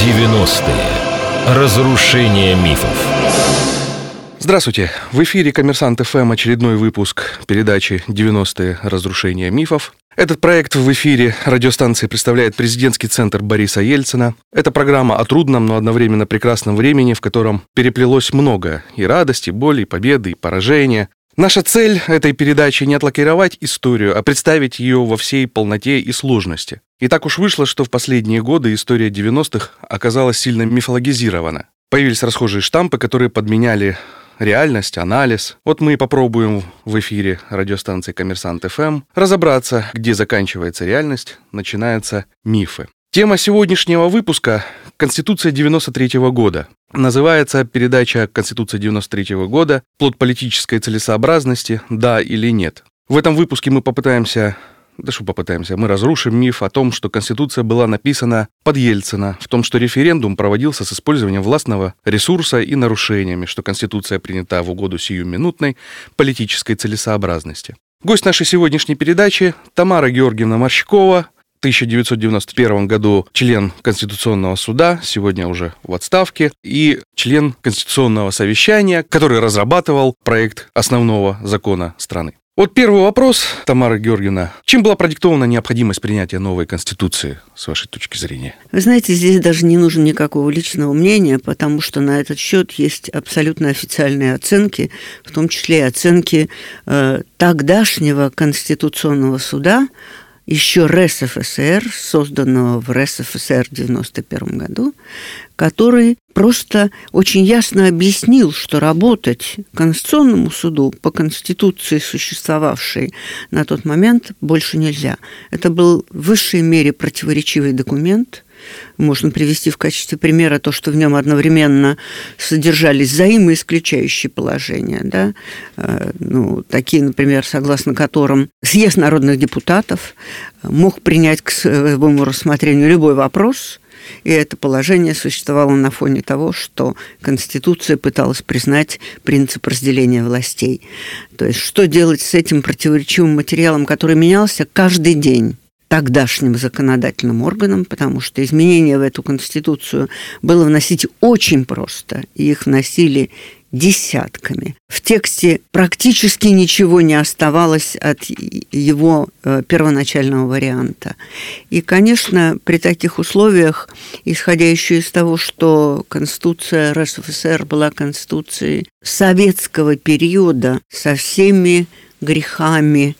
90-е. Разрушение мифов. Здравствуйте! В эфире «Коммерсант ФМ» очередной выпуск передачи «90-е. Разрушение мифов». Этот проект в эфире радиостанции представляет президентский центр Бориса Ельцина. Это программа о трудном, но одновременно прекрасном времени, в котором переплелось много и радости, боли, и победы, и поражения. Наша цель этой передачи не отлакировать историю, а представить ее во всей полноте и сложности. И так уж вышло, что в последние годы история 90-х оказалась сильно мифологизирована. Появились расхожие штампы, которые подменяли реальность, анализ. Вот мы и попробуем в эфире радиостанции «Коммерсант ФМ» разобраться, где заканчивается реальность, начинаются мифы. Тема сегодняшнего выпуска – Конституция 93 -го года. Называется передача Конституция 93 -го года «Плод политической целесообразности. Да или нет?». В этом выпуске мы попытаемся да что попытаемся, мы разрушим миф о том, что Конституция была написана под Ельцина, в том, что референдум проводился с использованием властного ресурса и нарушениями, что Конституция принята в угоду сиюминутной политической целесообразности. Гость нашей сегодняшней передачи Тамара Георгиевна Морщикова, 1991 году член Конституционного суда, сегодня уже в отставке, и член Конституционного совещания, который разрабатывал проект основного закона страны. Вот первый вопрос, Тамара Георгиевна. Чем была продиктована необходимость принятия новой Конституции, с вашей точки зрения? Вы знаете, здесь даже не нужно никакого личного мнения, потому что на этот счет есть абсолютно официальные оценки, в том числе и оценки э, тогдашнего Конституционного суда, еще РСФСР, созданного в РСФСР в 1991 году, который просто очень ясно объяснил, что работать Конституционному суду по Конституции, существовавшей на тот момент, больше нельзя. Это был в высшей мере противоречивый документ – можно привести в качестве примера то, что в нем одновременно содержались взаимоисключающие положения, да, э, ну, такие, например, согласно которым съезд народных депутатов мог принять к своему рассмотрению любой вопрос, и это положение существовало на фоне того, что Конституция пыталась признать принцип разделения властей. То есть что делать с этим противоречивым материалом, который менялся каждый день? Тогдашним законодательным органам, потому что изменения в эту Конституцию было вносить очень просто, и их вносили десятками. В тексте практически ничего не оставалось от его э, первоначального варианта. И, конечно, при таких условиях, исходя еще из того, что Конституция РСФСР была Конституцией советского периода со всеми грехами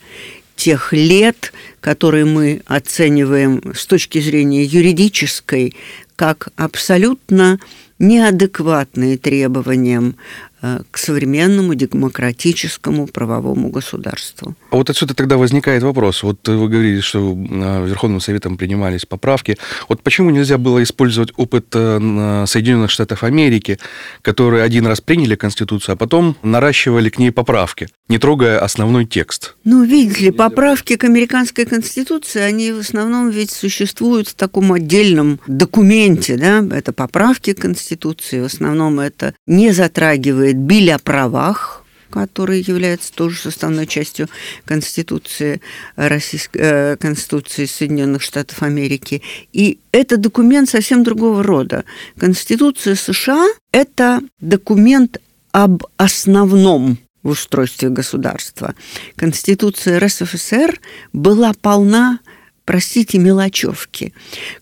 тех лет, которые мы оцениваем с точки зрения юридической, как абсолютно неадекватные требованиям к современному демократическому правовому государству. А вот отсюда тогда возникает вопрос. Вот вы говорили, что э, Верховным Советом принимались поправки. Вот почему нельзя было использовать опыт э, Соединенных Штатов Америки, которые один раз приняли Конституцию, а потом наращивали к ней поправки, не трогая основной текст? Ну, видите ли, поправки к американской Конституции, они в основном ведь существуют в таком отдельном документе, да, это поправки к Конституции, в основном это не затрагивает рассказывает Биль о правах, который является тоже составной частью Конституции, Российской, э, Конституции Соединенных Штатов Америки. И это документ совсем другого рода. Конституция США – это документ об основном в устройстве государства. Конституция РСФСР была полна простите, мелочевки,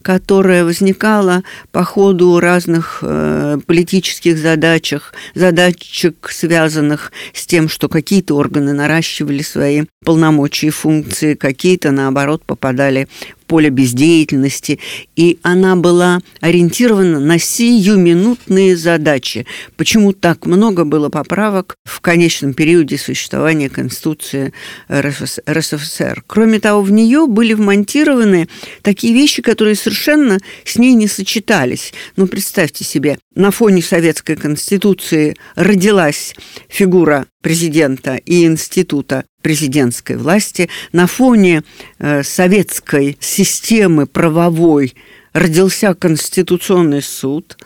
которая возникала по ходу разных э, политических задачах, задачек, связанных с тем, что какие-то органы наращивали свои полномочия и функции, какие-то, наоборот, попадали поле бездеятельности, и она была ориентирована на сиюминутные задачи. Почему так много было поправок в конечном периоде существования Конституции РСФСР? Кроме того, в нее были вмонтированы такие вещи, которые совершенно с ней не сочетались. Ну, представьте себе, на фоне Советской Конституции родилась фигура президента и института президентской власти, на фоне э, советской системы правовой родился Конституционный суд,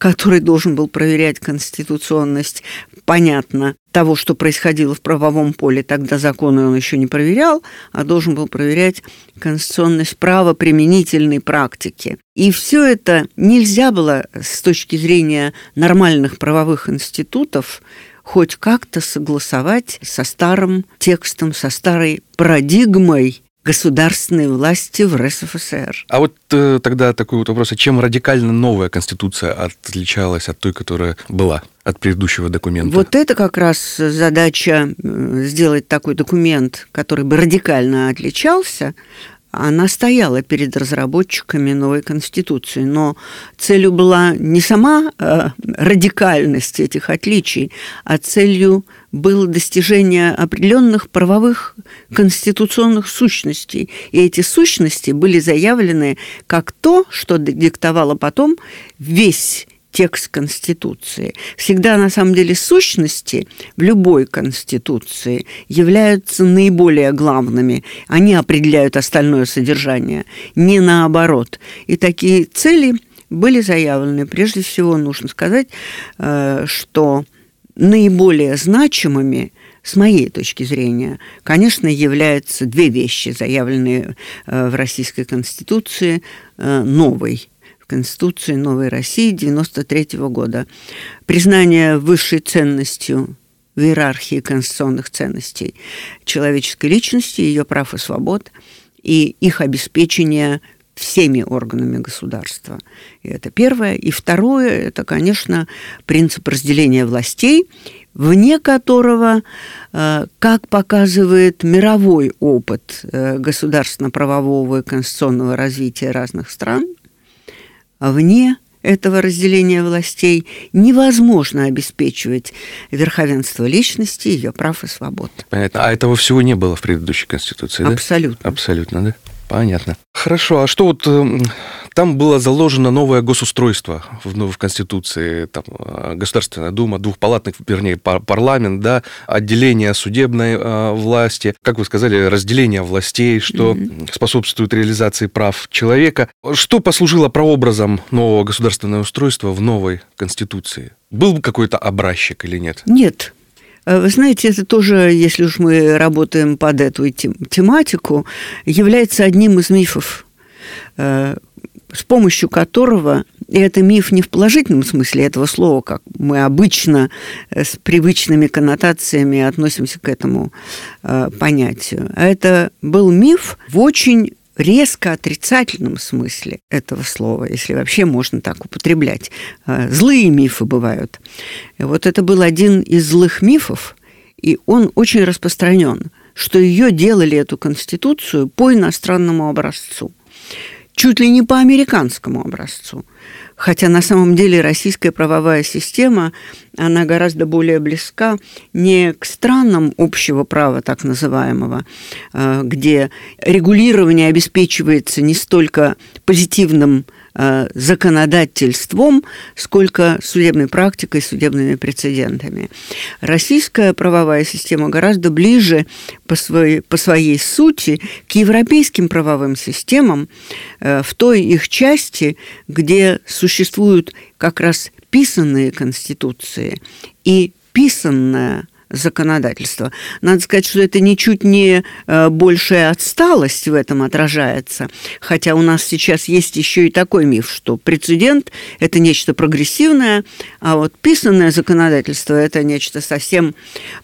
который должен был проверять конституционность, понятно, того, что происходило в правовом поле, тогда законы он еще не проверял, а должен был проверять конституционность права применительной практики. И все это нельзя было с точки зрения нормальных правовых институтов хоть как-то согласовать со старым текстом, со старой парадигмой государственной власти в РСФСР. А вот э, тогда такой вот вопрос, а чем радикально новая Конституция отличалась от той, которая была, от предыдущего документа? Вот это как раз задача э, сделать такой документ, который бы радикально отличался она стояла перед разработчиками новой конституции, но целью была не сама э, радикальность этих отличий, а целью было достижение определенных правовых конституционных сущностей. И эти сущности были заявлены как то, что диктовало потом весь текст Конституции. Всегда, на самом деле, сущности в любой Конституции являются наиболее главными. Они определяют остальное содержание, не наоборот. И такие цели были заявлены. Прежде всего, нужно сказать, э, что наиболее значимыми с моей точки зрения, конечно, являются две вещи, заявленные э, в Российской Конституции э, новой Конституции Новой России 93 года. Признание высшей ценностью в иерархии конституционных ценностей человеческой личности, ее прав и свобод, и их обеспечение всеми органами государства. И это первое. И второе, это, конечно, принцип разделения властей, вне которого, э, как показывает мировой опыт э, государственно-правового и конституционного развития разных стран, вне этого разделения властей невозможно обеспечивать верховенство личности, ее прав и свобод. Понятно. А этого всего не было в предыдущей Конституции, Абсолютно. да? Абсолютно, да? Понятно. Хорошо, а что вот эм, там было заложено новое госустройство в, ну, в Конституции, там, э, Государственная Дума, двухпалатный, вернее, парламент, да, отделение судебной э, власти, как вы сказали, разделение властей, что mm-hmm. способствует реализации прав человека. Что послужило прообразом нового государственного устройства в новой Конституции? Был какой-то образчик или нет? Нет, вы знаете, это тоже, если уж мы работаем под эту тематику, является одним из мифов, э, с помощью которого, и это миф не в положительном смысле этого слова, как мы обычно э, с привычными коннотациями относимся к этому понятию, а это был миф в очень резко отрицательном смысле этого слова, если вообще можно так употреблять. А, злые мифы бывают. Вот это был один из злых мифов, и он очень распространен, что ее делали, эту конституцию, по иностранному образцу. Чуть ли не по американскому образцу. Хотя на самом деле российская правовая система, она гораздо более близка не к странам общего права, так называемого, э, где регулирование обеспечивается не столько позитивным законодательством, сколько судебной практикой, судебными прецедентами. Российская правовая система гораздо ближе по своей, по своей сути к европейским правовым системам э, в той их части, где существуют как раз писанные конституции и писанная законодательства. Надо сказать, что это ничуть не э, большая отсталость в этом отражается, хотя у нас сейчас есть еще и такой миф, что прецедент – это нечто прогрессивное, а вот писанное законодательство – это нечто совсем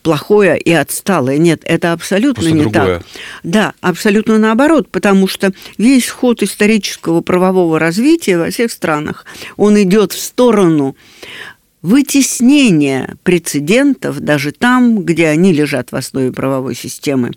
плохое и отсталое. Нет, это абсолютно Просто не другое. так. Да, абсолютно наоборот, потому что весь ход исторического правового развития во всех странах, он идет в сторону вытеснение прецедентов даже там, где они лежат в основе правовой системы,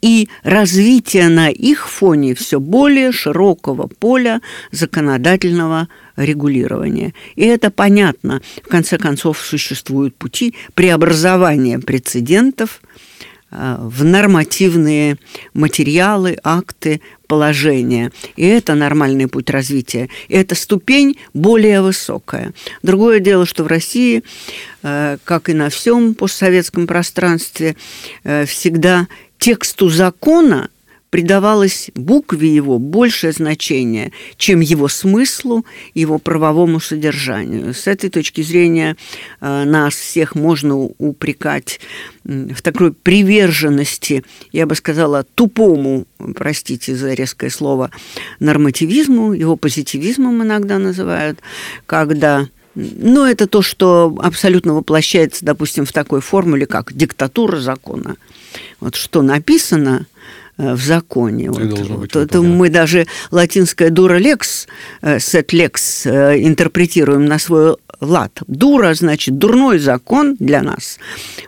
и развитие на их фоне все более широкого поля законодательного регулирования. И это понятно. В конце концов, существуют пути преобразования прецедентов в нормативные материалы, акты, положения. И это нормальный путь развития. И эта ступень более высокая. Другое дело, что в России, э, как и на всем постсоветском пространстве, э, всегда тексту закона придавалось букве его большее значение, чем его смыслу, его правовому содержанию. С этой точки зрения э, нас всех можно упрекать в такой приверженности, я бы сказала, тупому, простите за резкое слово, нормативизму, его позитивизмом иногда называют, когда ну, это то, что абсолютно воплощается, допустим, в такой формуле, как диктатура закона. Вот что написано – в законе. Вот, вот, это мы даже латинское дура лекс, сет лекс интерпретируем на свой лад. Дура значит дурной закон для нас.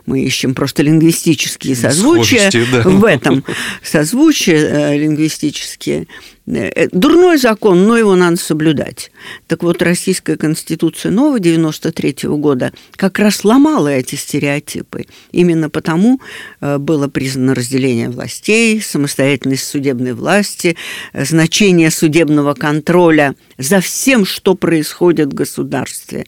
Мы ищем просто лингвистические созвучия да. в этом. Созвучия э, лингвистические. Э, дурной закон, но его надо соблюдать. Так вот, Российская Конституция нового 93 -го года как раз ломала эти стереотипы. Именно потому э, было признано разделение властей, самостоятельность судебной власти, значение судебного контроля за всем, что происходит в государстве.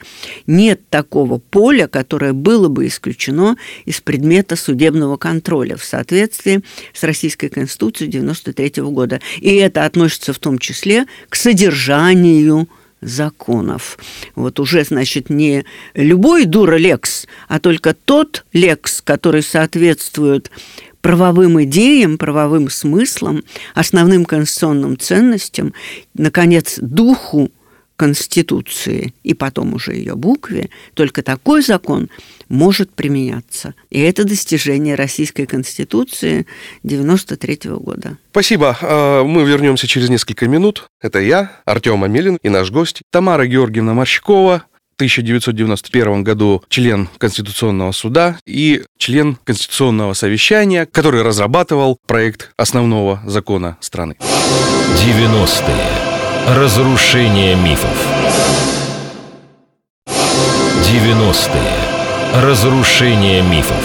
Нет такого поля, которое было бы исключено из предмета судебного контроля в соответствии с Российской Конституцией 93 -го года. И это относится в том числе к содержанию законов. Вот уже, значит, не любой дура лекс, а только тот лекс, который соответствует правовым идеям, правовым смыслам, основным конституционным ценностям, наконец, духу Конституции и потом уже ее букве, только такой закон может применяться. И это достижение Российской Конституции 93 -го года. Спасибо. А, мы вернемся через несколько минут. Это я, Артем Амелин и наш гость Тамара Георгиевна Морщикова, в 1991 году член Конституционного суда и член Конституционного совещания, который разрабатывал проект основного закона страны. 90-е. Разрушение мифов. 90-е. Разрушение мифов.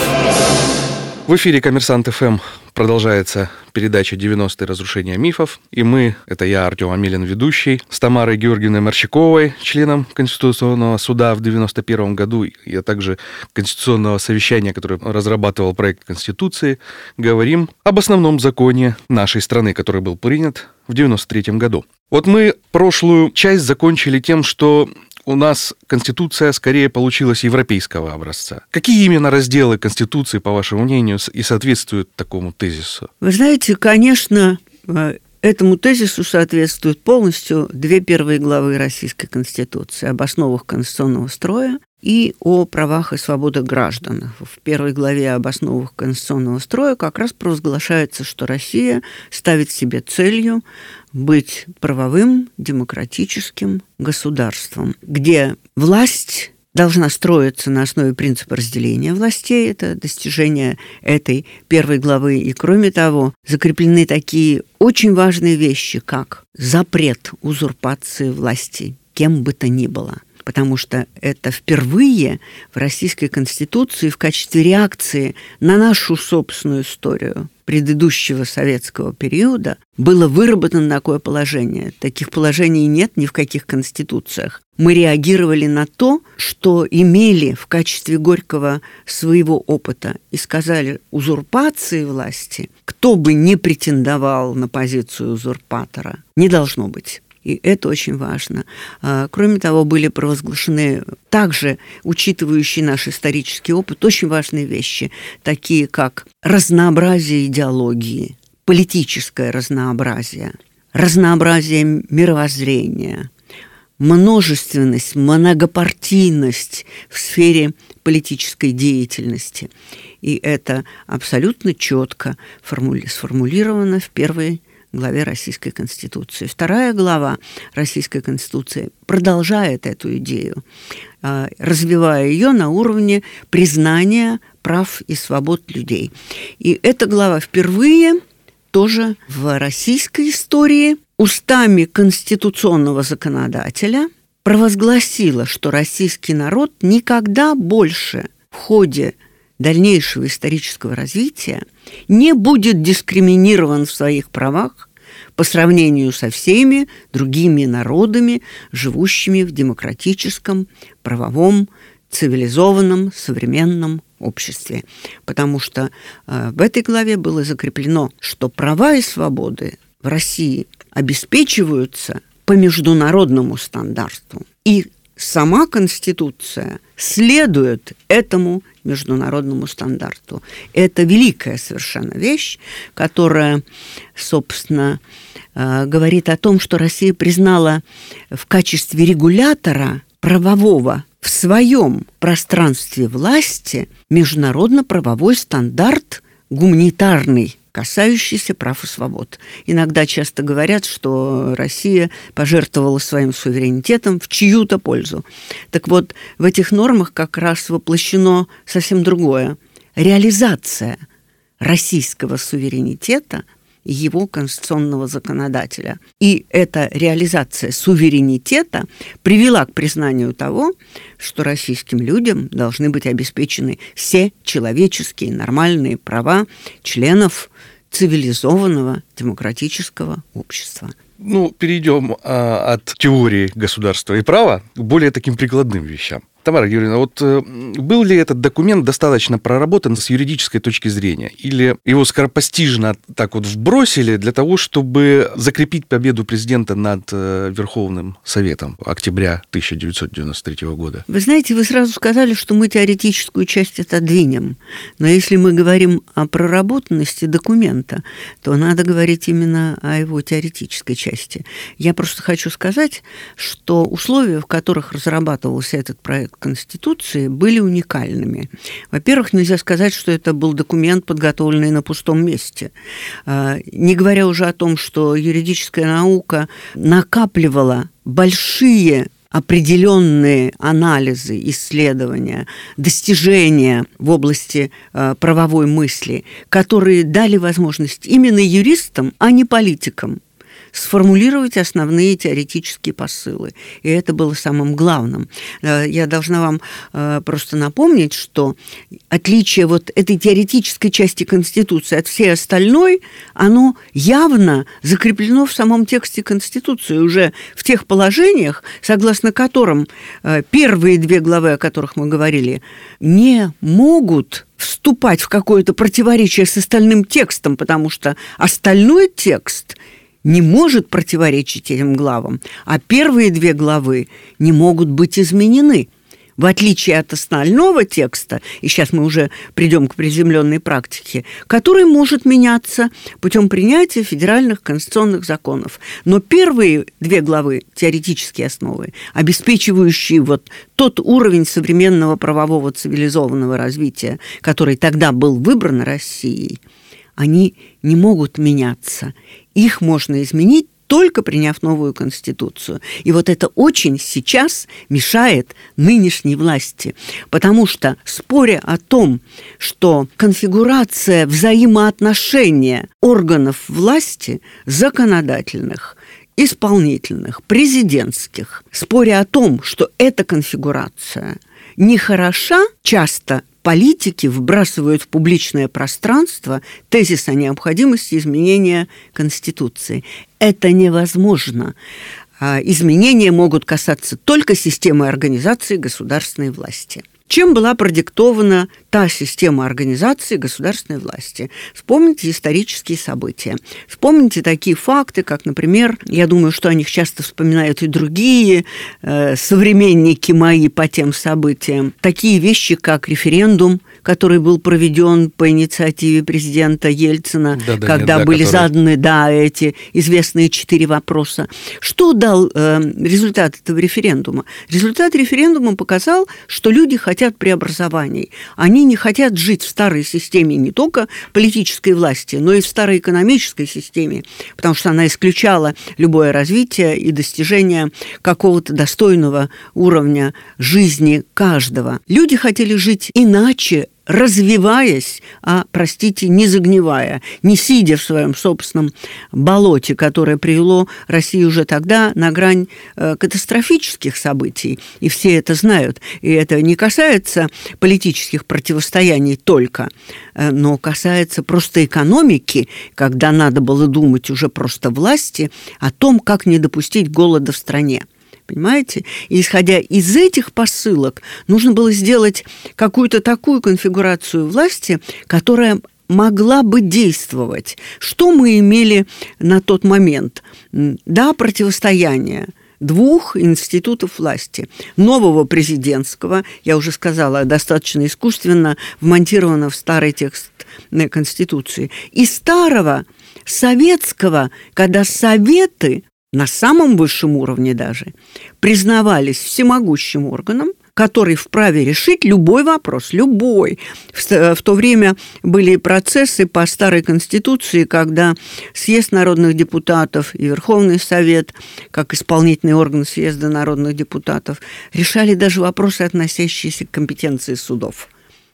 В эфире «Коммерсант ФМ» продолжается передача «90-е. Разрушения мифов». И мы, это я, Артем Амелин, ведущий, с Тамарой Георгиевной Марщиковой, членом Конституционного суда в 91 году, и а также Конституционного совещания, который разрабатывал проект Конституции, говорим об основном законе нашей страны, который был принят в 93 году. Вот мы прошлую часть закончили тем, что у нас Конституция скорее получилась европейского образца. Какие именно разделы Конституции, по вашему мнению, и соответствуют такому тезису? Вы знаете, конечно, э, Этому тезису соответствуют полностью две первые главы Российской Конституции об основах конституционного строя и о правах и свободах граждан. В первой главе об основах конституционного строя как раз провозглашается, что Россия ставит себе целью быть правовым демократическим государством, где власть должна строиться на основе принципа разделения властей. Это достижение этой первой главы. И кроме того, закреплены такие очень важные вещи, как запрет узурпации власти кем бы то ни было – потому что это впервые в Российской Конституции в качестве реакции на нашу собственную историю предыдущего советского периода было выработано такое положение. Таких положений нет ни в каких конституциях. Мы реагировали на то, что имели в качестве Горького своего опыта и сказали узурпации власти, кто бы не претендовал на позицию узурпатора, не должно быть и это очень важно. А, кроме того, были провозглашены также, учитывающие наш исторический опыт, очень важные вещи, такие как разнообразие идеологии, политическое разнообразие, разнообразие мировоззрения, множественность, многопартийность в сфере политической деятельности. И это абсолютно четко сформулировано в первой главе Российской Конституции. Вторая глава Российской Конституции продолжает эту идею, а, развивая ее на уровне признания прав и свобод людей. И эта глава впервые тоже в российской истории устами конституционного законодателя провозгласила, что российский народ никогда больше в ходе дальнейшего исторического развития не будет дискриминирован в своих правах по сравнению со всеми другими народами, живущими в демократическом, правовом, цивилизованном, современном обществе, потому что э, в этой главе было закреплено, что права и свободы в России обеспечиваются по международному стандарту. И сама Конституция следует этому международному стандарту. Это великая совершенно вещь, которая, собственно, э, говорит о том, что Россия признала в качестве регулятора правового в своем пространстве власти международно-правовой стандарт гуманитарный касающийся прав и свобод. Иногда часто говорят, что Россия пожертвовала своим суверенитетом в чью-то пользу. Так вот, в этих нормах как раз воплощено совсем другое. Реализация российского суверенитета – его конституционного законодателя. И эта реализация суверенитета привела к признанию того, что российским людям должны быть обеспечены все человеческие нормальные права членов цивилизованного демократического общества. Ну, перейдем а, от теории государства и права к более таким прикладным вещам. Тамара Юрьевна, вот э, был ли этот документ достаточно проработан с юридической точки зрения? Или его скоропостижно так вот вбросили для того, чтобы закрепить победу президента над э, Верховным Советом октября 1993 года? Вы знаете, вы сразу сказали, что мы теоретическую часть отодвинем. Но если мы говорим о проработанности документа, то надо говорить именно о его теоретической части. Я просто хочу сказать, что условия, в которых разрабатывался этот проект Конституции были уникальными. Во-первых, нельзя сказать, что это был документ, подготовленный на пустом месте. А, не говоря уже о том, что юридическая наука накапливала большие определенные анализы, исследования, достижения в области э, правовой мысли, которые дали возможность именно юристам, а не политикам сформулировать основные теоретические посылы. И это было самым главным. Э, я должна вам э, просто напомнить, что отличие вот этой теоретической части Конституции от всей остальной, оно явно закреплено в самом тексте Конституции, уже в тех положениях, согласно которым э, первые две главы, о которых мы говорили, не могут вступать в какое-то противоречие с остальным текстом, потому что остальной текст не может противоречить этим главам, а первые две главы не могут быть изменены. В отличие от остального текста, и сейчас мы уже придем к приземленной практике, который может меняться путем принятия федеральных конституционных законов. Но первые две главы, теоретические основы, обеспечивающие вот тот уровень современного правового цивилизованного развития, который тогда был выбран Россией, они не могут меняться. Их можно изменить только приняв новую конституцию. И вот это очень сейчас мешает нынешней власти, потому что споря о том, что конфигурация взаимоотношения органов власти, законодательных, исполнительных, президентских, споря о том, что эта конфигурация не хороша, часто политики вбрасывают в публичное пространство тезис о необходимости изменения Конституции. Это невозможно. А изменения могут касаться только системы организации государственной власти. Чем была продиктована та система организации государственной власти? Вспомните исторические события. Вспомните такие факты, как, например, я думаю, что о них часто вспоминают и другие э, современники мои по тем событиям. Такие вещи, как референдум, который был проведен по инициативе президента Ельцина, да, да, когда нет, да, были который... заданы, да, эти известные четыре вопроса. Что дал э, результат этого референдума? Результат референдума показал, что люди хотят хотят преобразований. Они не хотят жить в старой системе не только политической власти, но и в старой экономической системе, потому что она исключала любое развитие и достижение какого-то достойного уровня жизни каждого. Люди хотели жить иначе, развиваясь, а, простите, не загнивая, не сидя в своем собственном болоте, которое привело Россию уже тогда на грань э, катастрофических событий. И все это знают. И это не касается политических противостояний только, э, но касается просто экономики, когда надо было думать уже просто власти о том, как не допустить голода в стране Понимаете? И исходя из этих посылок, нужно было сделать какую-то такую конфигурацию власти, которая могла бы действовать. Что мы имели на тот момент? Да, противостояние двух институтов власти. Нового президентского, я уже сказала, достаточно искусственно вмонтировано в старый текст Конституции, и старого советского, когда советы на самом высшем уровне даже признавались всемогущим органом, который вправе решить любой вопрос, любой. В, в то время были процессы по старой конституции, когда съезд народных депутатов и Верховный Совет, как исполнительный орган съезда народных депутатов, решали даже вопросы, относящиеся к компетенции судов.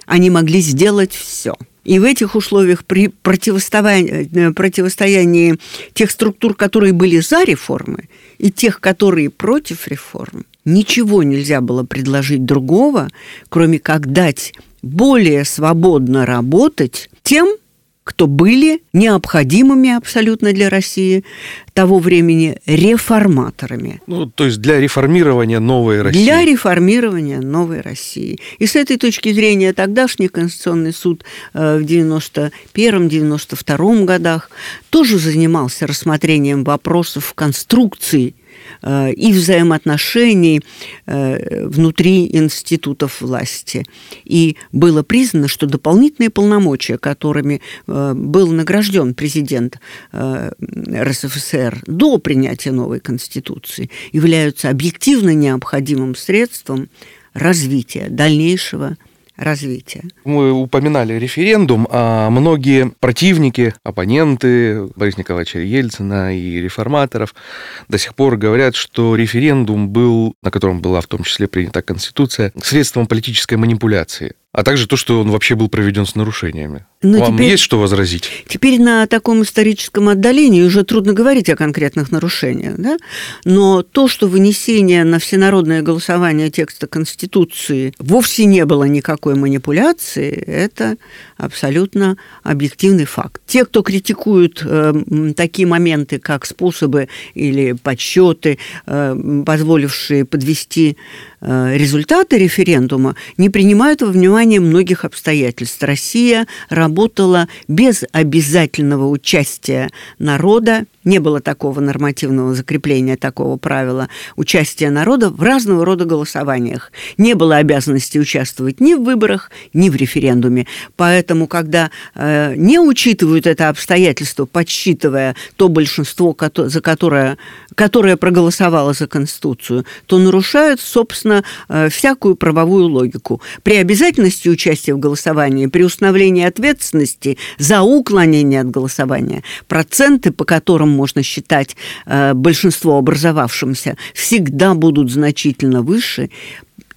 Они могли сделать все. И в этих условиях при противостоянии, противостоянии тех структур, которые были за реформы, и тех, которые против реформ, ничего нельзя было предложить другого, кроме как дать более свободно работать тем, кто были необходимыми абсолютно для России того времени реформаторами. Ну, то есть для реформирования новой России. Для реформирования новой России. И с этой точки зрения тогдашний Конституционный суд э, в 91-92 годах тоже занимался рассмотрением вопросов конструкции и взаимоотношений э, внутри институтов власти. И было признано, что дополнительные полномочия, которыми э, был награжден президент РСФСР до принятия новой Конституции, являются объективно необходимым средством развития, дальнейшего развития. Мы упоминали референдум, а многие противники, оппоненты Бориса Николаевича Ельцина и реформаторов до сих пор говорят, что референдум был, на котором была в том числе принята Конституция, средством политической манипуляции а также то, что он вообще был проведен с нарушениями. Но ну, Вам теперь, есть что возразить? Теперь на таком историческом отдалении уже трудно говорить о конкретных нарушениях, да? но то, что вынесение на всенародное голосование текста Конституции вовсе не было никакой манипуляции, это абсолютно объективный факт. Те, кто критикуют э, такие моменты, как способы или подсчеты, э, позволившие подвести э, результаты референдума, не принимают во внимание многих обстоятельств. Россия работала без обязательного участия народа не было такого нормативного закрепления такого правила участия народа в разного рода голосованиях. Не было обязанности участвовать ни в выборах, ни в референдуме. Поэтому, когда э, не учитывают это обстоятельство, подсчитывая то большинство, за которое, которое проголосовало за Конституцию, то нарушают, собственно, э, всякую правовую логику. При обязательности участия в голосовании, при установлении ответственности за уклонение от голосования, проценты, по которым можно считать э, большинство образовавшимся, всегда будут значительно выше,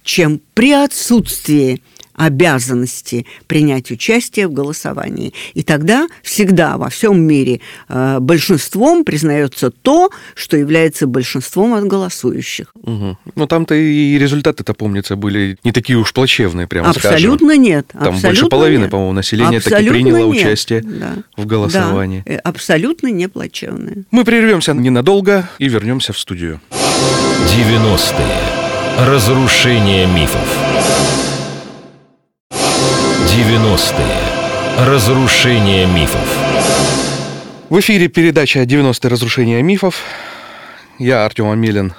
чем при отсутствии обязанности принять участие в голосовании. И тогда всегда во всем мире э, большинством признается то, что является большинством от голосующих. Угу. Ну там-то и результаты-то, помнится, были не такие уж плачевные, прямо Абсолютно скажем. нет. Там абсолютно больше половины, по-моему, населения так и приняло нет. участие да. в голосовании. Да, э, абсолютно не плачевные. Мы прервемся ненадолго и вернемся в студию. 90-е. Разрушение мифов. 90-е. Разрушение мифов. В эфире передача «90-е. Разрушение мифов». Я Артем Амелин,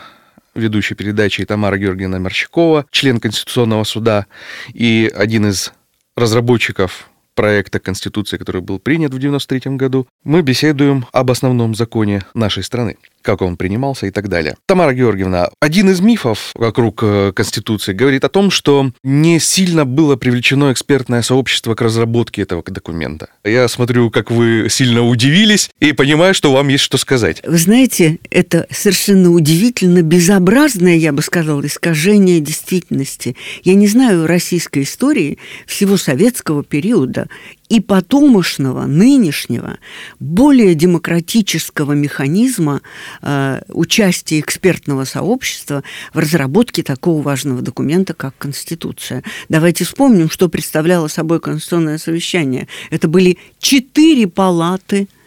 ведущий передачи Тамара Георгиевна Мерщикова, член Конституционного суда и один из разработчиков проекта Конституции, который был принят в 1993 году, мы беседуем об основном законе нашей страны как он принимался и так далее. Тамара Георгиевна, один из мифов вокруг э, Конституции говорит о том, что не сильно было привлечено экспертное сообщество к разработке этого документа. Я смотрю, как вы сильно удивились и понимаю, что вам есть что сказать. Вы знаете, это совершенно удивительно безобразное, я бы сказала, искажение действительности. Я не знаю российской истории всего советского периода и потомошного, нынешнего, более демократического механизма э, участия экспертного сообщества в разработке такого важного документа, как Конституция. Давайте вспомним, что представляло собой Конституционное совещание. Это были четыре палаты –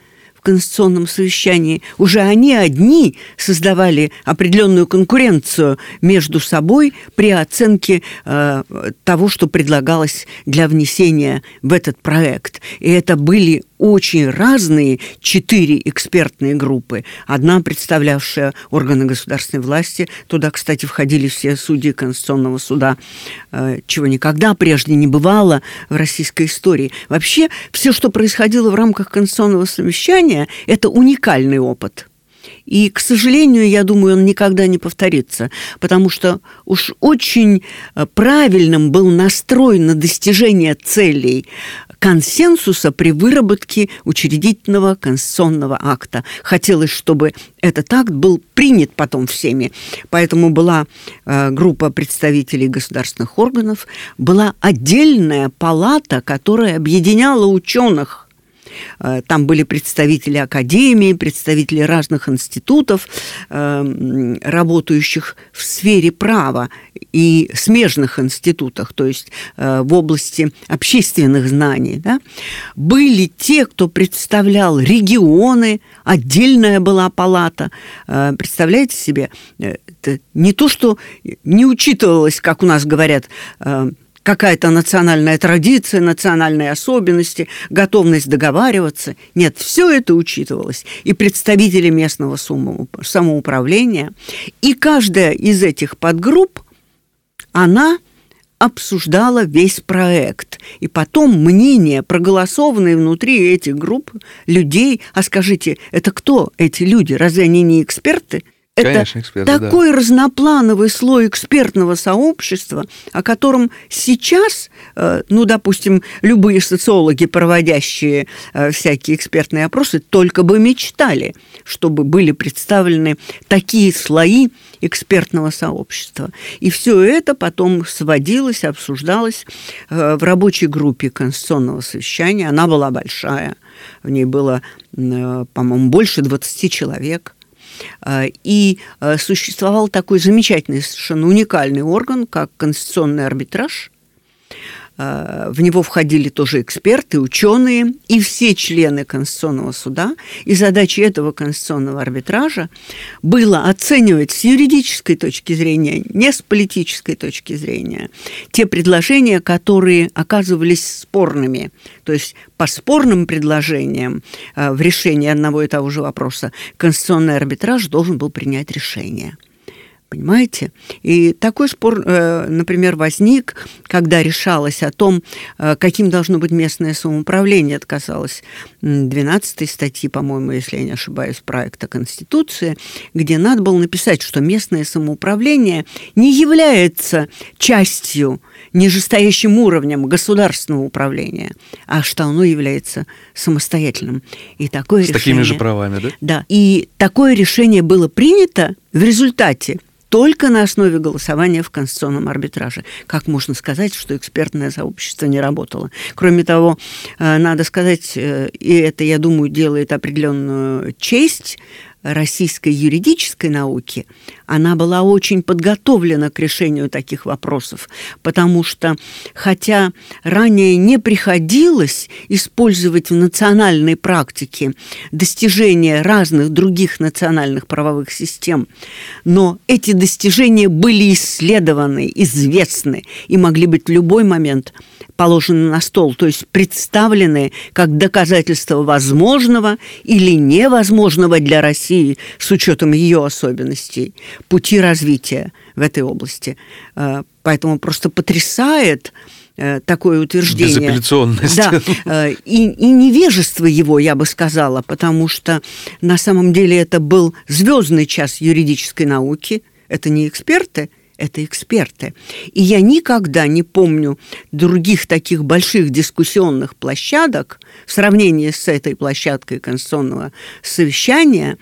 Конституционном совещании, уже они одни создавали определенную конкуренцию между собой при оценке э, того, что предлагалось для внесения в этот проект. И это были очень разные четыре экспертные группы. Одна, представлявшая органы государственной власти, туда, кстати, входили все судьи Конституционного суда, э, чего никогда прежде не бывало в российской истории. Вообще, все, что происходило в рамках Конституционного совещания, это уникальный опыт – и, к сожалению, я думаю, он никогда не повторится, потому что уж очень э, правильным был настрой на достижение целей консенсуса при выработке учредительного конституционного акта. Хотелось, чтобы этот акт был принят потом всеми. Поэтому была э, группа представителей государственных органов, была отдельная палата, которая объединяла ученых там были представители академии, представители разных институтов, э, работающих в сфере права и смежных институтах, то есть э, в области общественных знаний. Да? Были те, кто представлял регионы, отдельная была палата. Представляете себе, не то, что не учитывалось, как у нас говорят, какая-то национальная традиция, национальные особенности, готовность договариваться. Нет, все это учитывалось. И представители местного самоуправления. И каждая из этих подгрупп, она обсуждала весь проект. И потом мнения, проголосованные внутри этих групп людей, а скажите, это кто эти люди? Разве они не эксперты? Это Конечно, эксперты, такой да. разноплановый слой экспертного сообщества, о котором сейчас, э, ну, допустим, любые социологи, проводящие э, всякие экспертные опросы, только бы мечтали, чтобы были представлены такие слои экспертного сообщества. И все это потом сводилось, обсуждалось э, в рабочей группе Конституционного совещания. Она была большая, в ней было, по-моему, больше 20 человек – и э, существовал такой замечательный, совершенно уникальный орган, как конституционный арбитраж, Э, в него входили тоже эксперты, ученые и все члены Конституционного суда. И задачей этого конституционного арбитража было оценивать с юридической точки зрения, не с политической точки зрения, те предложения, которые оказывались спорными. То есть по спорным предложениям э, в решении одного и того же вопроса конституционный арбитраж должен был принять решение – Понимаете? И такой спор, э, например, возник, когда решалось о том, э, каким должно быть местное самоуправление. Это касалось 12 статьи, по-моему, если я не ошибаюсь, проекта Конституции, где надо было написать, что местное самоуправление не является частью, нижестоящим уровнем государственного управления, а что оно является самостоятельным. И такое С решение, такими же правами, да? Да. И такое решение было принято в результате только на основе голосования в конституционном арбитраже. Как можно сказать, что экспертное сообщество не работало? Кроме того, э, надо сказать, э, и это, я думаю, делает определенную честь российской юридической науки, она была очень подготовлена к решению таких вопросов, потому что, хотя ранее не приходилось использовать в национальной практике достижения разных других национальных правовых систем, но эти достижения были исследованы, известны и могли быть в любой момент положены на стол, то есть представлены как доказательство возможного или невозможного для России с учетом ее особенностей пути развития в этой области. Э, поэтому просто потрясает э, такое утверждение. Безапелляционность. Да, э, и, и невежество его, я бы сказала, потому что на самом деле это был звездный час юридической науки. Это не эксперты, это эксперты. И я никогда не помню других таких больших дискуссионных площадок в сравнении с этой площадкой Конституционного совещания,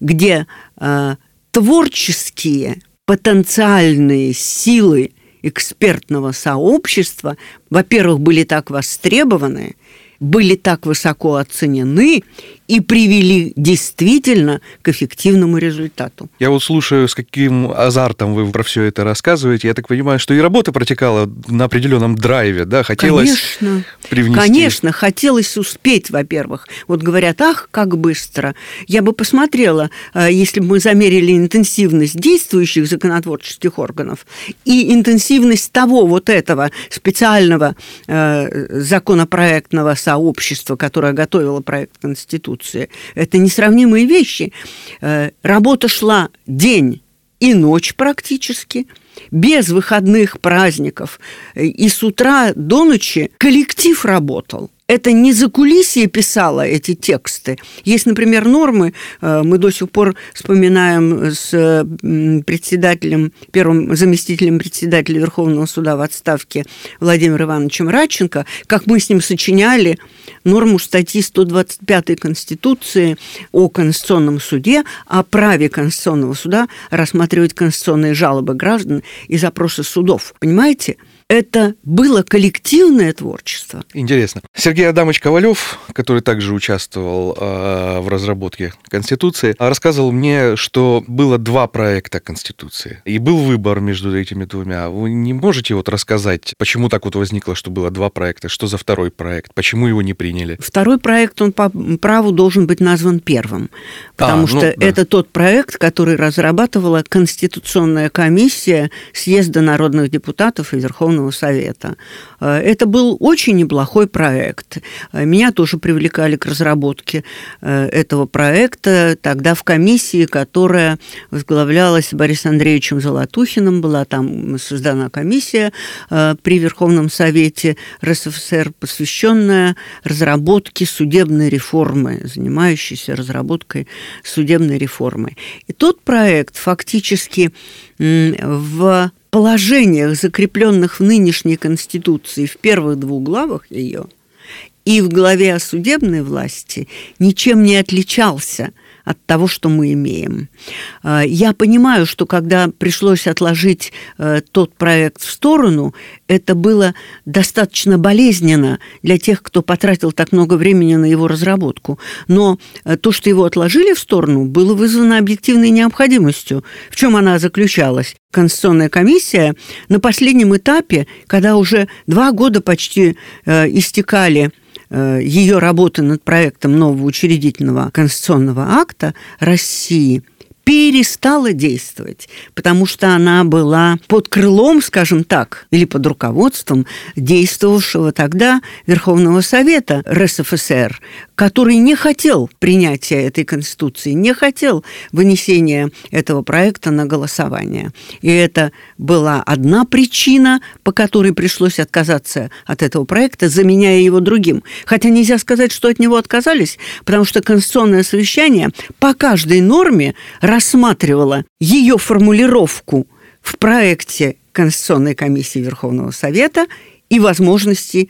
где э, творческие потенциальные силы экспертного сообщества, во-первых, были так востребованы, были так высоко оценены, и привели действительно к эффективному результату. Я вот слушаю, с каким азартом вы про все это рассказываете. Я так понимаю, что и работа протекала на определенном драйве, да? Хотелось Конечно. привнести. Конечно, хотелось успеть, во-первых. Вот говорят, ах, как быстро. Я бы посмотрела, э, если бы мы замерили интенсивность действующих законотворческих органов и интенсивность того вот этого специального э, законопроектного сообщества, которое готовило проект Конституции. Это несравнимые вещи. Э, работа шла день и ночь практически, без выходных праздников. И с утра до ночи коллектив работал это не за кулисье писала эти тексты. Есть, например, нормы, э, мы до сих пор вспоминаем с председателем, первым заместителем председателя Верховного суда в отставке Владимиром Ивановичем Радченко, как мы с ним сочиняли норму статьи 125 Конституции о Конституционном суде, о праве Конституционного суда рассматривать конституционные жалобы граждан и запросы судов. Понимаете? Это было коллективное творчество. Интересно. Сергей Адамович Ковалев, который также участвовал э, в разработке Конституции, рассказывал мне, что было два проекта Конституции. И был выбор между этими двумя. Вы не можете вот рассказать, почему так вот возникло, что было два проекта? Что за второй проект? Почему его не приняли? Второй проект, он по праву должен быть назван первым. Потому а, что ну, да. это тот проект, который разрабатывала Конституционная комиссия Съезда народных депутатов и Верховного Верховного Совета. Э, это был очень неплохой проект. Э, меня тоже привлекали к разработке э, этого проекта. Тогда в комиссии, которая возглавлялась Борисом Андреевичем Золотухиным, была там создана комиссия при Верховном Совете РСФСР, посвященная разработке судебной реформы, занимающейся разработкой судебной реформы. И тот проект фактически в положениях, закрепленных в нынешней Конституции, в первых двух главах ее, и в главе о судебной власти, ничем не отличался от того, что мы имеем. А, я понимаю, что когда пришлось отложить э, тот проект в сторону, это было достаточно болезненно для тех, кто потратил так много времени на его разработку. Но э, то, что его отложили в сторону, было вызвано объективной необходимостью. В чем она заключалась? Конституционная комиссия на последнем этапе, когда уже два года почти э, истекали Э, ее работы над проектом нового учредительного конституционного акта России перестала действовать, потому что она была под крылом, скажем так, или под руководством действовавшего тогда Верховного Совета РСФСР, который не хотел принятия этой Конституции, не хотел вынесения этого проекта на голосование. И это была одна причина, по которой пришлось отказаться от этого проекта, заменяя его другим. Хотя нельзя сказать, что от него отказались, потому что Конституционное совещание по каждой норме рассматривало ее формулировку в проекте Конституционной комиссии Верховного Совета и возможности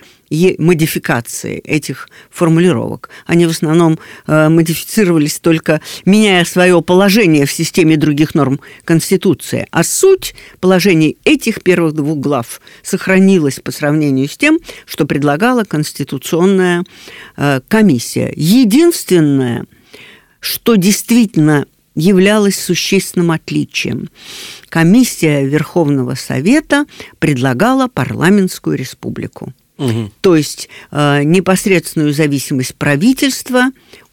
модификации этих формулировок. Они в основном э, модифицировались только меняя свое положение в системе других норм Конституции. А суть положений этих первых двух глав сохранилась по сравнению с тем, что предлагала Конституционная э, комиссия. Единственное, что действительно являлось существенным отличием. Комиссия Верховного Совета предлагала парламентскую республику. Угу. То есть э, непосредственную зависимость правительства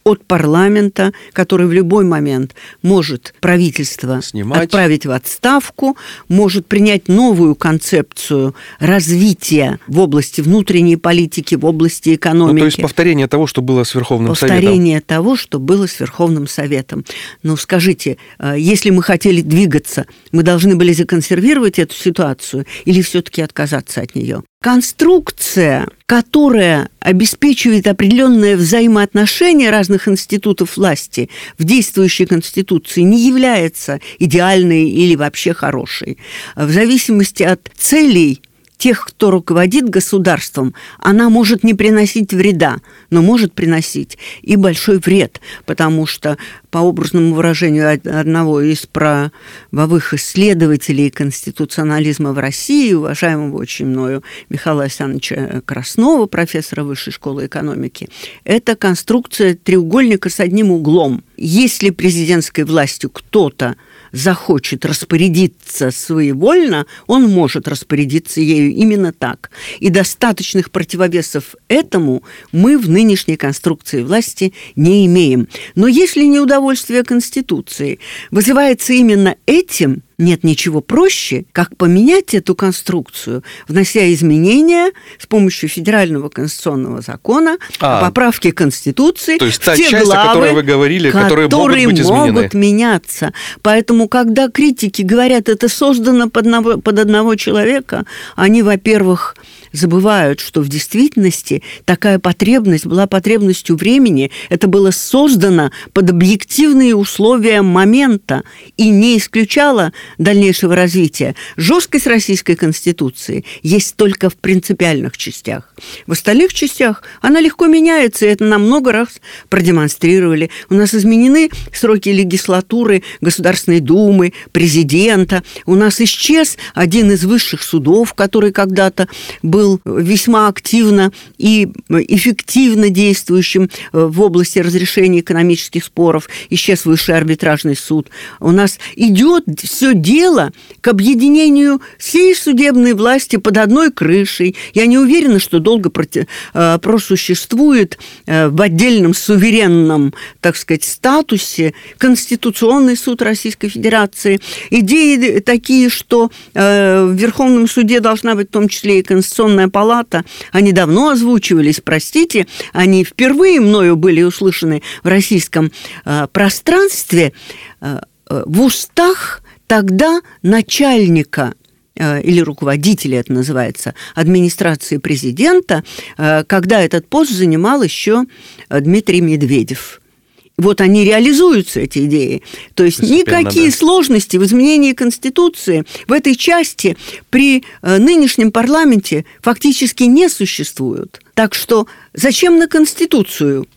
от парламента, который в любой момент может правительство Снимать. отправить в отставку, может принять новую концепцию развития в области внутренней политики, в области экономики. Ну, то есть повторение того, что было с Верховным повторение Советом. Повторение того, что было с Верховным Советом. Ну, скажите, э, если мы хотели двигаться, мы должны были законсервировать эту ситуацию или все-таки отказаться от нее? Конструкция, которая обеспечивает определенное взаимоотношение разных институтов власти в действующей Конституции, не является идеальной или вообще хорошей. В зависимости от целей тех, кто руководит государством, она может не приносить вреда, но может приносить и большой вред, потому что, по образному выражению одного из правовых исследователей конституционализма в России, уважаемого очень мною Михаила Александровича Краснова, профессора Высшей школы экономики, это конструкция треугольника с одним углом. Если президентской властью кто-то захочет распорядиться своевольно, он может распорядиться ею именно так. И достаточных противовесов этому мы в нынешней конструкции власти не имеем. Но если неудовольствие Конституции вызывается именно этим, нет ничего проще, как поменять эту конструкцию, внося изменения с помощью федерального конституционного закона, а, поправки Конституции. То есть та часть, главы, о которой вы говорили, которые, которые могут быть изменены. могут меняться. Поэтому, когда критики говорят, это создано под одного, под одного человека, они, во-первых, забывают, что в действительности такая потребность была потребностью времени. Это было создано под объективные условия момента и не исключало дальнейшего развития. Жесткость Российской Конституции есть только в принципиальных частях. В остальных частях она легко меняется, и это нам много раз продемонстрировали. У нас изменены сроки легислатуры, Государственной Думы, президента. У нас исчез один из высших судов, который когда-то был весьма активно и эффективно действующим э, в области разрешения экономических споров. Исчез высший арбитражный суд. У нас идет все дело к объединению всей судебной власти под одной крышей. Я не уверена, что долго э, просуществует э, в отдельном суверенном, так сказать, статусе Конституционный суд Российской Федерации. Идеи такие, что в Верховном суде должна быть в том числе и Конституционная палата, они давно озвучивались, простите, они впервые мною были услышаны в российском э, пространстве э, э в устах тогда начальника э, или руководителя, это называется, администрации президента, э, когда этот пост занимал еще Дмитрий Медведев. Вот они реализуются, эти идеи. То есть Постепенно, никакие да. сложности в изменении Конституции в этой части при э, нынешнем парламенте фактически не существуют. Так что зачем на Конституцию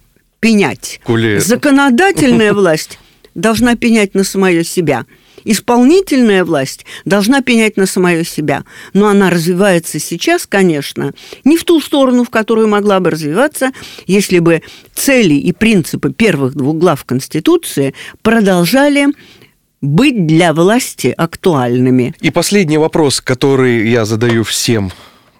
пенять? Коли... Законодательная власть должна пенять на самое себя – Исполнительная власть должна пенять на самое себя, но она развивается сейчас, конечно, не в ту сторону, в которую могла бы развиваться, если бы цели и принципы первых двух глав Конституции продолжали быть для власти актуальными. И последний вопрос, который я задаю всем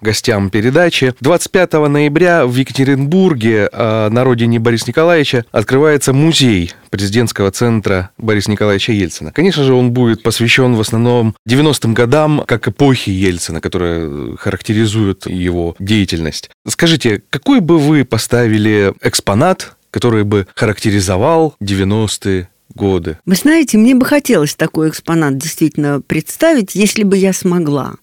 гостям передачи. 25 ноября в Екатеринбурге э, на родине Бориса Николаевича открывается музей президентского центра Бориса Николаевича Ельцина. Конечно же, он будет посвящен в основном 90-м годам, как эпохи Ельцина, которая характеризует его деятельность. Скажите, какой бы вы поставили экспонат, который бы характеризовал 90-е годы. Вы знаете, мне бы хотелось такой экспонат действительно представить, если бы я смогла.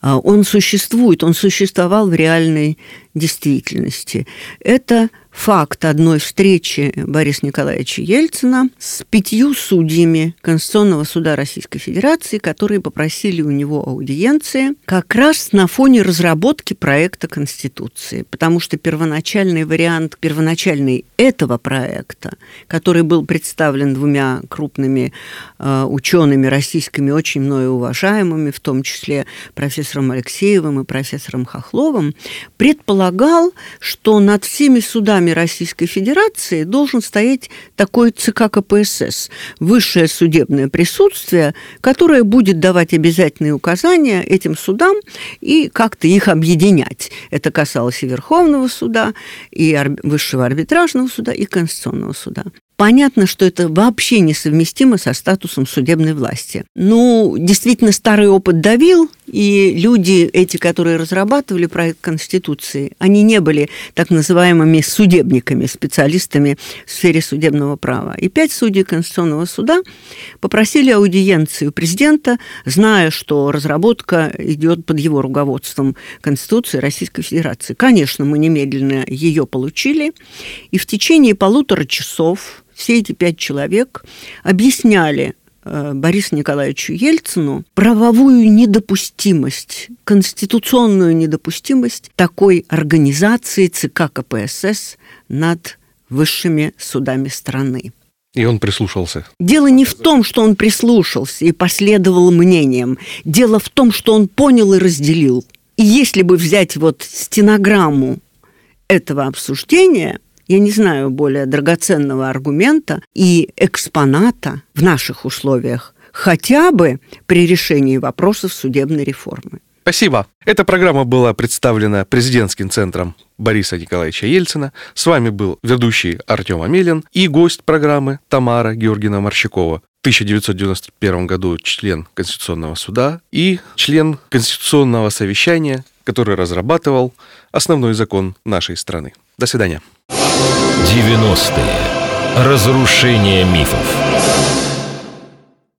А, он существует, он существовал в реальной действительности. Это факт одной встречи Бориса Николаевича Ельцина с пятью судьями Конституционного суда Российской Федерации, которые попросили у него аудиенции как раз на фоне разработки проекта Конституции. Потому что первоначальный вариант, первоначальный этого проекта, который был представлен двумя крупными э, учеными российскими, очень мною уважаемыми, в том числе профессором Алексеевым и профессором Хохловым, предполагал, что над всеми судами главами Российской Федерации должен стоять такой ЦК КПСС, высшее судебное присутствие, которое будет давать обязательные указания этим судам и как-то их объединять. Это касалось и Верховного суда, и Высшего арбитражного суда, и Конституционного суда. Понятно, что это вообще несовместимо со статусом судебной власти. Ну, действительно, старый опыт давил, и люди, эти, которые разрабатывали проект Конституции, они не были так называемыми судебниками, специалистами в сфере судебного права. И пять судей Конституционного суда попросили аудиенцию президента, зная, что разработка идет под его руководством Конституции Российской Федерации. Конечно, мы немедленно ее получили, и в течение полутора часов все эти пять человек объясняли Борису Николаевичу Ельцину правовую недопустимость, конституционную недопустимость такой организации ЦК КПСС над высшими судами страны. И он прислушался. Дело не в том, что он прислушался и последовал мнениям. Дело в том, что он понял и разделил. И если бы взять вот стенограмму этого обсуждения, я не знаю более драгоценного аргумента и экспоната в наших условиях, хотя бы при решении вопросов судебной реформы. Спасибо. Эта программа была представлена президентским центром Бориса Николаевича Ельцина. С вами был ведущий Артем Амелин и гость программы Тамара Георгиевна Марщакова. В 1991 году член Конституционного суда и член Конституционного совещания, который разрабатывал основной закон нашей страны. До свидания. 90-е. Разрушение мифов.